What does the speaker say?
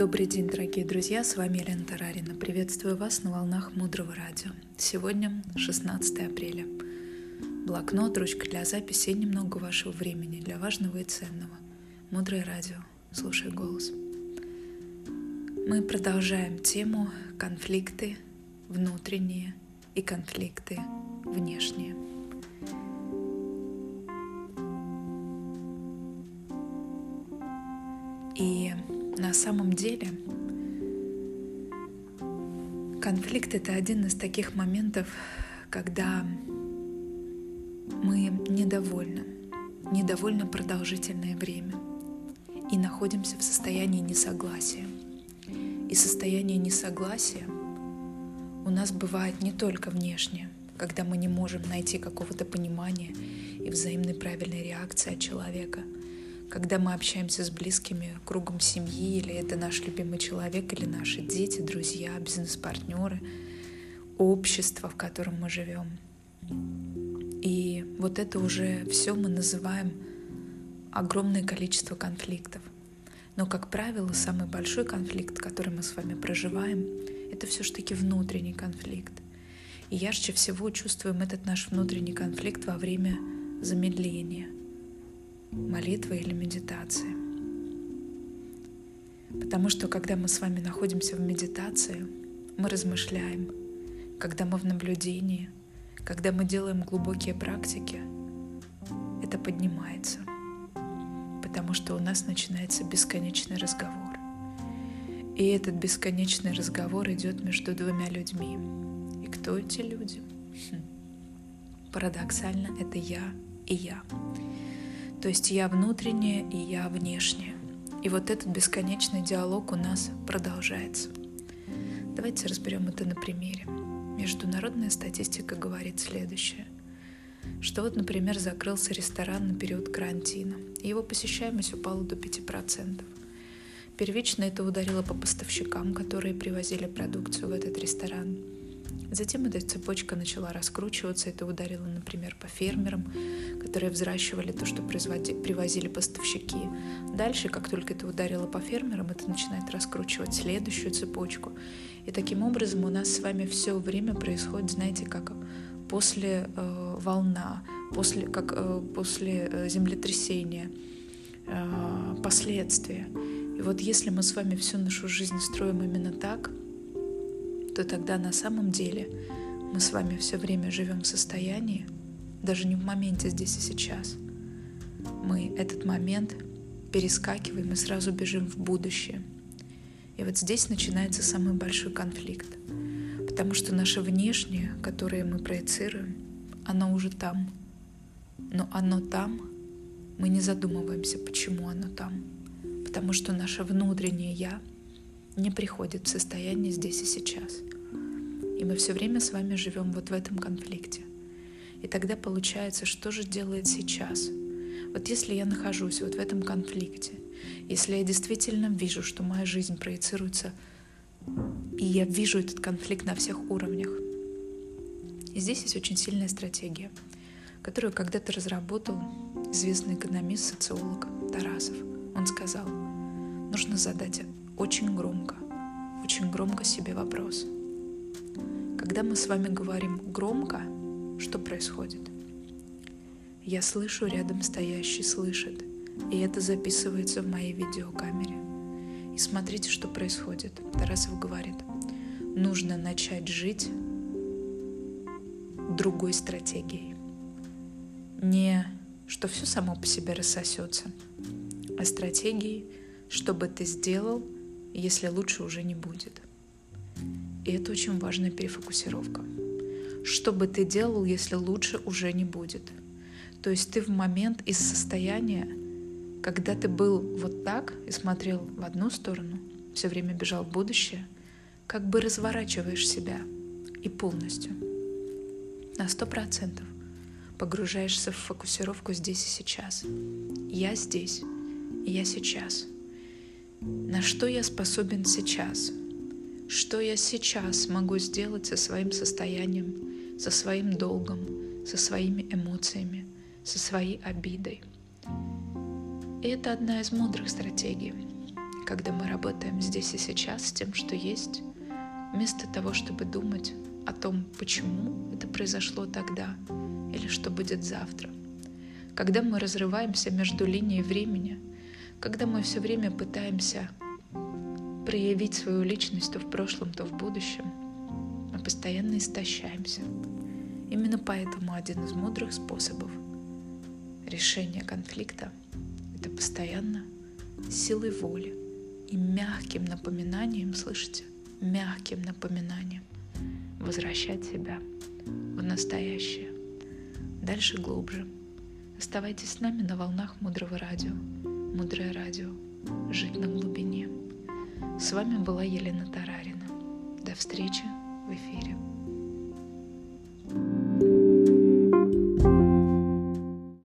Добрый день, дорогие друзья, с вами Елена Тарарина. Приветствую вас на волнах Мудрого Радио. Сегодня 16 апреля. Блокнот, ручка для записи и немного вашего времени для важного и ценного. Мудрое Радио. Слушай голос. Мы продолжаем тему конфликты внутренние и конфликты внешние. И на самом деле конфликт это один из таких моментов, когда мы недовольны, недовольны продолжительное время и находимся в состоянии несогласия. И состояние несогласия у нас бывает не только внешне, когда мы не можем найти какого-то понимания и взаимной правильной реакции от человека – когда мы общаемся с близкими, кругом семьи, или это наш любимый человек, или наши дети, друзья, бизнес-партнеры, общество, в котором мы живем. И вот это уже все мы называем огромное количество конфликтов. Но, как правило, самый большой конфликт, который мы с вами проживаем, это все-таки внутренний конфликт. И ярче всего чувствуем этот наш внутренний конфликт во время замедления – молитвы или медитации. Потому что когда мы с вами находимся в медитации, мы размышляем, когда мы в наблюдении, когда мы делаем глубокие практики, это поднимается, потому что у нас начинается бесконечный разговор. И этот бесконечный разговор идет между двумя людьми. И кто эти люди? Хм. Парадоксально, это я и я. То есть я внутренняя и я внешняя. И вот этот бесконечный диалог у нас продолжается. Давайте разберем это на примере. Международная статистика говорит следующее. Что вот, например, закрылся ресторан на период карантина. И его посещаемость упала до 5%. Первично это ударило по поставщикам, которые привозили продукцию в этот ресторан. Затем эта цепочка начала раскручиваться. Это ударило, например, по фермерам, которые взращивали то, что привозили поставщики. Дальше, как только это ударило по фермерам, это начинает раскручивать следующую цепочку. И таким образом у нас с вами все время происходит, знаете, как после э, волна, после, как э, после э, землетрясения, э, последствия. И вот если мы с вами всю нашу жизнь строим именно так, то тогда на самом деле мы с вами все время живем в состоянии, даже не в моменте здесь и сейчас. Мы этот момент перескакиваем и сразу бежим в будущее. И вот здесь начинается самый большой конфликт. Потому что наше внешнее, которое мы проецируем, оно уже там. Но оно там, мы не задумываемся, почему оно там. Потому что наше внутреннее «я» не приходит в состояние здесь и сейчас. И мы все время с вами живем вот в этом конфликте. И тогда получается, что же делает сейчас? Вот если я нахожусь вот в этом конфликте, если я действительно вижу, что моя жизнь проецируется, и я вижу этот конфликт на всех уровнях, и здесь есть очень сильная стратегия, которую когда-то разработал известный экономист, социолог Тарасов. Он сказал, нужно задать очень громко, очень громко себе вопрос. Когда мы с вами говорим громко, что происходит? Я слышу, рядом стоящий слышит, и это записывается в моей видеокамере. И смотрите, что происходит. Тарасов говорит, нужно начать жить другой стратегией. Не что все само по себе рассосется, а стратегией, чтобы ты сделал – если лучше уже не будет. И это очень важная перефокусировка. Что бы ты делал, если лучше уже не будет? То есть ты в момент из состояния, когда ты был вот так и смотрел в одну сторону, все время бежал в будущее, как бы разворачиваешь себя и полностью, на сто процентов погружаешься в фокусировку здесь и сейчас. Я здесь, и я сейчас — на что я способен сейчас, что я сейчас могу сделать со своим состоянием, со своим долгом, со своими эмоциями, со своей обидой. И это одна из мудрых стратегий, когда мы работаем здесь и сейчас с тем, что есть, вместо того, чтобы думать о том, почему это произошло тогда или что будет завтра. Когда мы разрываемся между линией времени, когда мы все время пытаемся проявить свою личность то в прошлом, то в будущем, мы постоянно истощаемся. Именно поэтому один из мудрых способов решения конфликта — это постоянно силой воли и мягким напоминанием, слышите, мягким напоминанием возвращать себя в настоящее. Дальше глубже. Оставайтесь с нами на волнах Мудрого Радио. Мудрое Радио. Жить на глубине. С вами была Елена Тарарина. До встречи в эфире.